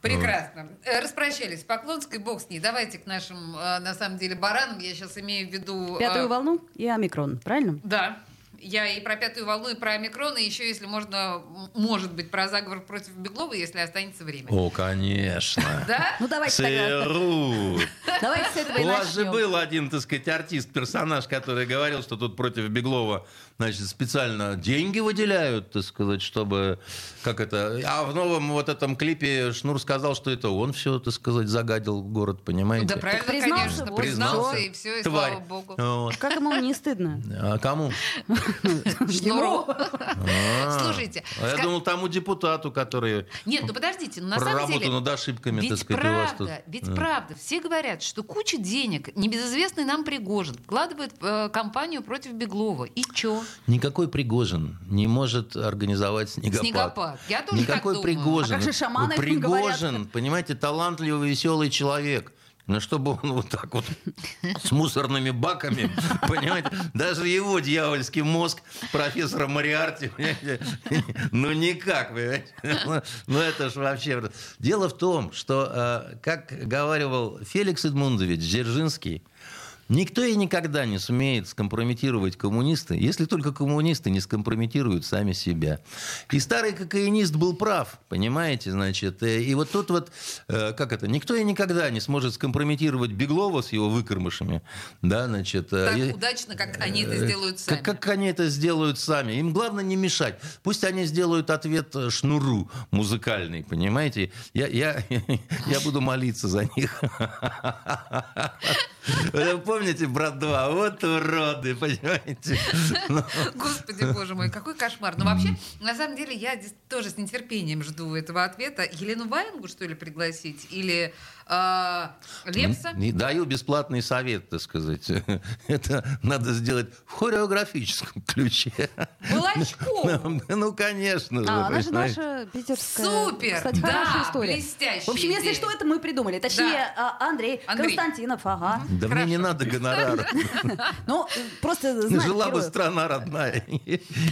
Прекрасно. Э, Распрощались. Поклонской бог с ней. Давайте к нашим, э, на самом деле, баранам. Я сейчас имею в виду... Пятую волну и омикрон, правильно? Да. Я и про пятую волну, и про омикрон, и еще, если можно, может быть, про заговор против Беглова, если останется время. О, конечно. *laughs* Да? Ну давайте тогда. Сыру. Давайте с этого У вас же был один, так сказать, артист, персонаж, который говорил, что тут против Беглова, значит, специально деньги выделяют, так сказать, чтобы, как это, а в новом вот этом клипе Шнур сказал, что это он все, так сказать, загадил город, понимаете? Да, правильно, признался, конечно. вот Признался, и все, и Тварь. слава богу. Вот. Как ему не стыдно? А кому? *laughs* Шнуру. А. Слушайте, А я думал, тому депутату, который Нет, ну подождите, ну на самом деле... над ошибками, Ведь так сказать, у вас тут. правда, ведь правда, все говорят, что куча денег небезызвестный нам Пригожин вкладывает в э, кампанию против Беглова. И чё? Никакой Пригожин не может организовать снегопад. Снегопад. Я тоже Никакой так думаю. Пригожин. А как же шаманы Пригожин, понимаете, талантливый, веселый человек. Но чтобы он вот так вот с мусорными баками, *laughs* понимаете, даже его дьявольский мозг профессора Мариарти, понимаете, ну никак, понимаете. Ну, *laughs* Ну это ж вообще... Дело в том, что, э, как говаривал Феликс Эдмундович Дзержинский, Никто и никогда не сумеет скомпрометировать коммуниста, если только коммунисты не скомпрометируют сами себя. И старый кокаинист был прав, понимаете, значит. э, И вот тут вот, э, как это, никто и никогда не сможет скомпрометировать Беглова с его выкормышами, да, значит. э, Так и- удачно, как они это сделают сами. Как, как они это сделают сами? Им главное не мешать. Пусть они сделают ответ шнуру музыкальный, понимаете? Я, я, *laughs* я буду молиться за них. *laughs* Помните, брат 2? Вот уроды, понимаете? Ну, Господи, боже мой, какой кошмар. Но вообще, на самом деле, я тоже с нетерпением жду этого ответа. Елену Ваенгу, что ли, пригласить? Или Лепса? Не даю бесплатный совет, так сказать. *laughs* Это надо сделать в хореографическом *laughs* ключе. Волочкову? *laughs* Ну, конечно же. А, она же наша питерская. Супер! Кстати, Да, хорошая история. блестящая В общем, если что, это мы придумали. Точнее, а, Андрей, Андрей. Константинов, ага. Да мне не надо гонорара. Ну, просто Жила бы страна родная.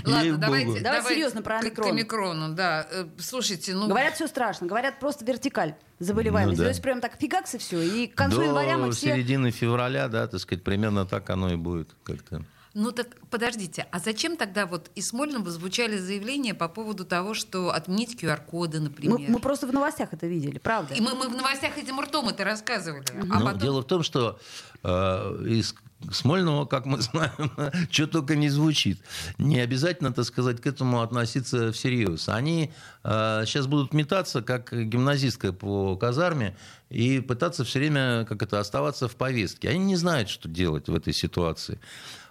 Ладно, давайте, Давай серьезно про к- К омикрон. омикрону, да. Э, Слушайте, ну... Говорят, все страшно. Говорят, просто вертикаль заболеваемости. Ну да. То есть прям так фигакс и все. И к концу До января мы все... середины февраля, да, так сказать, примерно так оно и будет как-то. Ну так подождите, а зачем тогда вот из Смольного звучали заявления по поводу того, что отменить QR-коды, например? Мы, мы просто в новостях это видели, правда. И мы, мы в новостях этим ртом это рассказывали. А Ну, потом... Дело в том, что э, из Смольного, как мы *laughs* знаем, что только не звучит. Не обязательно, так сказать, к этому относиться всерьез. Они э, сейчас будут метаться, как гимназистка по казарме, и пытаться все время, как это, оставаться в повестке. Они не знают, что делать в этой ситуации.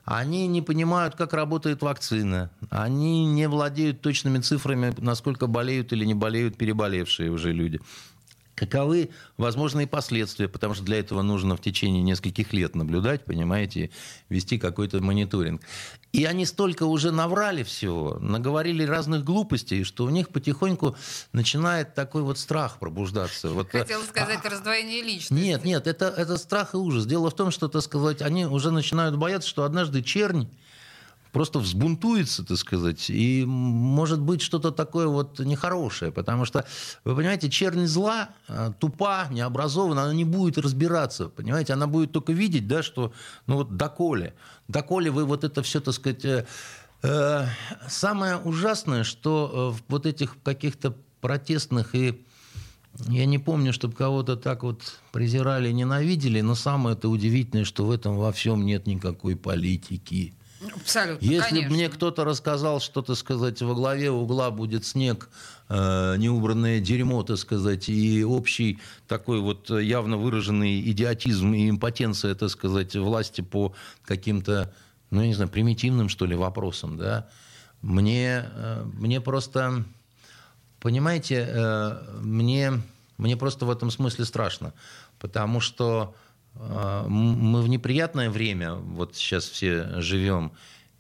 Они не понимают, как работает вакцина. Они не владеют точными цифрами, насколько болеют или не болеют переболевшие уже люди. Каковы возможные последствия, потому что для этого нужно в течение нескольких лет наблюдать, понимаете, вести какой-то мониторинг. И они столько уже наврали всего, наговорили разных глупостей, что у них потихоньку начинает такой вот страх пробуждаться. Вот, э, Хотела сказать раздвоение личности. нет, нет, это, это страх и ужас. Дело в том, что, так сказать, они уже начинают бояться, что однажды чернь просто взбунтуется, так сказать, и может быть что-то такое вот нехорошее, потому что, вы понимаете, чернь зла э, тупа, необразована, она не будет разбираться, понимаете, она будет только видеть, да, что, ну вот доколе, доколе вы вот это все, так сказать, э, э, самое ужасное, что э, в вот этих каких-то протестных и я не помню, чтобы кого-то так вот презирали, ненавидели, но самое это удивительное, что в этом во всем нет никакой политики. Абсолютно, Если бы мне кто-то рассказал, что, так сказать, во главе угла будет снег, э, неубранное дерьмо, так сказать, и общий такой вот явно выраженный идиотизм и импотенция, так сказать, власти по каким-то, ну, я не знаю, примитивным, что ли, вопросам, да, мне, э, мне просто, понимаете, э, мне, мне просто в этом смысле страшно, потому что э, мы в неприятное время вот сейчас все живем,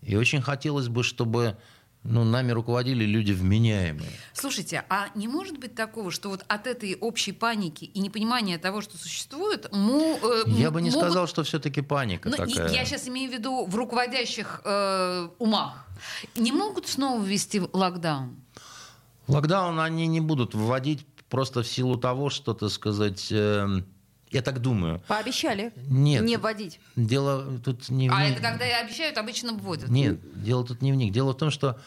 и очень хотелось бы, чтобы ну, нами руководили люди вменяемые. Слушайте, а не может быть такого, что вот от этой общей паники и непонимания того, что существует, му, э, Я бы не могут- сказал, что все-таки паника Ну, не- такая. я сейчас имею в виду в руководящих э, умах. Не могут снова ввести локдаун? Локдаун они не будут вводить просто в силу того, что, так сказать, э, я так думаю. Пообещали Нет. не вводить. Дело тут не в А это когда и обещают, обычно вводят. Нет, дело тут не в них. Дело в том, что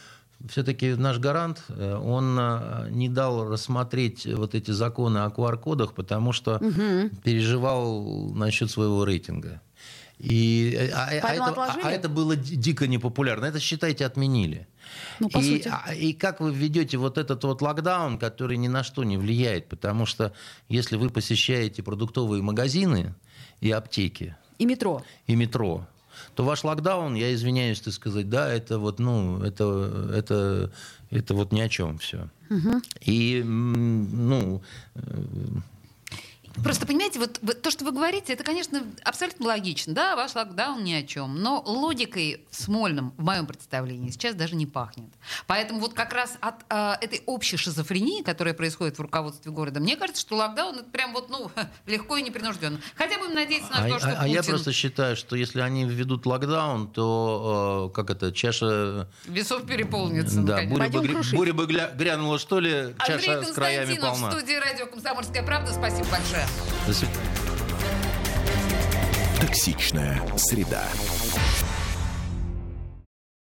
все-таки наш гарант, э, он э, не дал рассмотреть вот эти законы о QR-кодах, потому что переживал насчет своего рейтинга. И, э, а, а Поэтому это, а- отложили? а это было ди- дико непопулярно. Это, считайте, отменили. Ну, по и, сути. а- и как вы введете вот этот вот локдаун, который ни на что не влияет? Потому что если вы посещаете продуктовые магазины и аптеки, И метро. и метро, то ваш локдаун, я извиняюсь, так сказать, да, это вот, ну, это, это, это вот ни о чем все. И, м, ну, Просто понимаете, вот, вот то, что вы говорите, это, конечно, абсолютно логично. Да, ваш локдаун ни о чем. Но логикой Смольным, в моем представлении, сейчас даже не пахнет. Поэтому вот как раз от э, этой общей шизофрении, которая происходит в руководстве города, мне кажется, что локдаун это прям вот, ну, *laughs* легко и непринужденно. Хотя будем надеяться на а, то, что а- а я Путин просто считаю, что если они введут локдаун, то, э, как это, чаша, весов переполнится. да, буря бы, гря- буря бы гля- грянула, что ли, Андрей чаша с краями Константинов полна. в студии радио «Комсомольская правда». Спасибо большое. До свидания. Токсичная среда.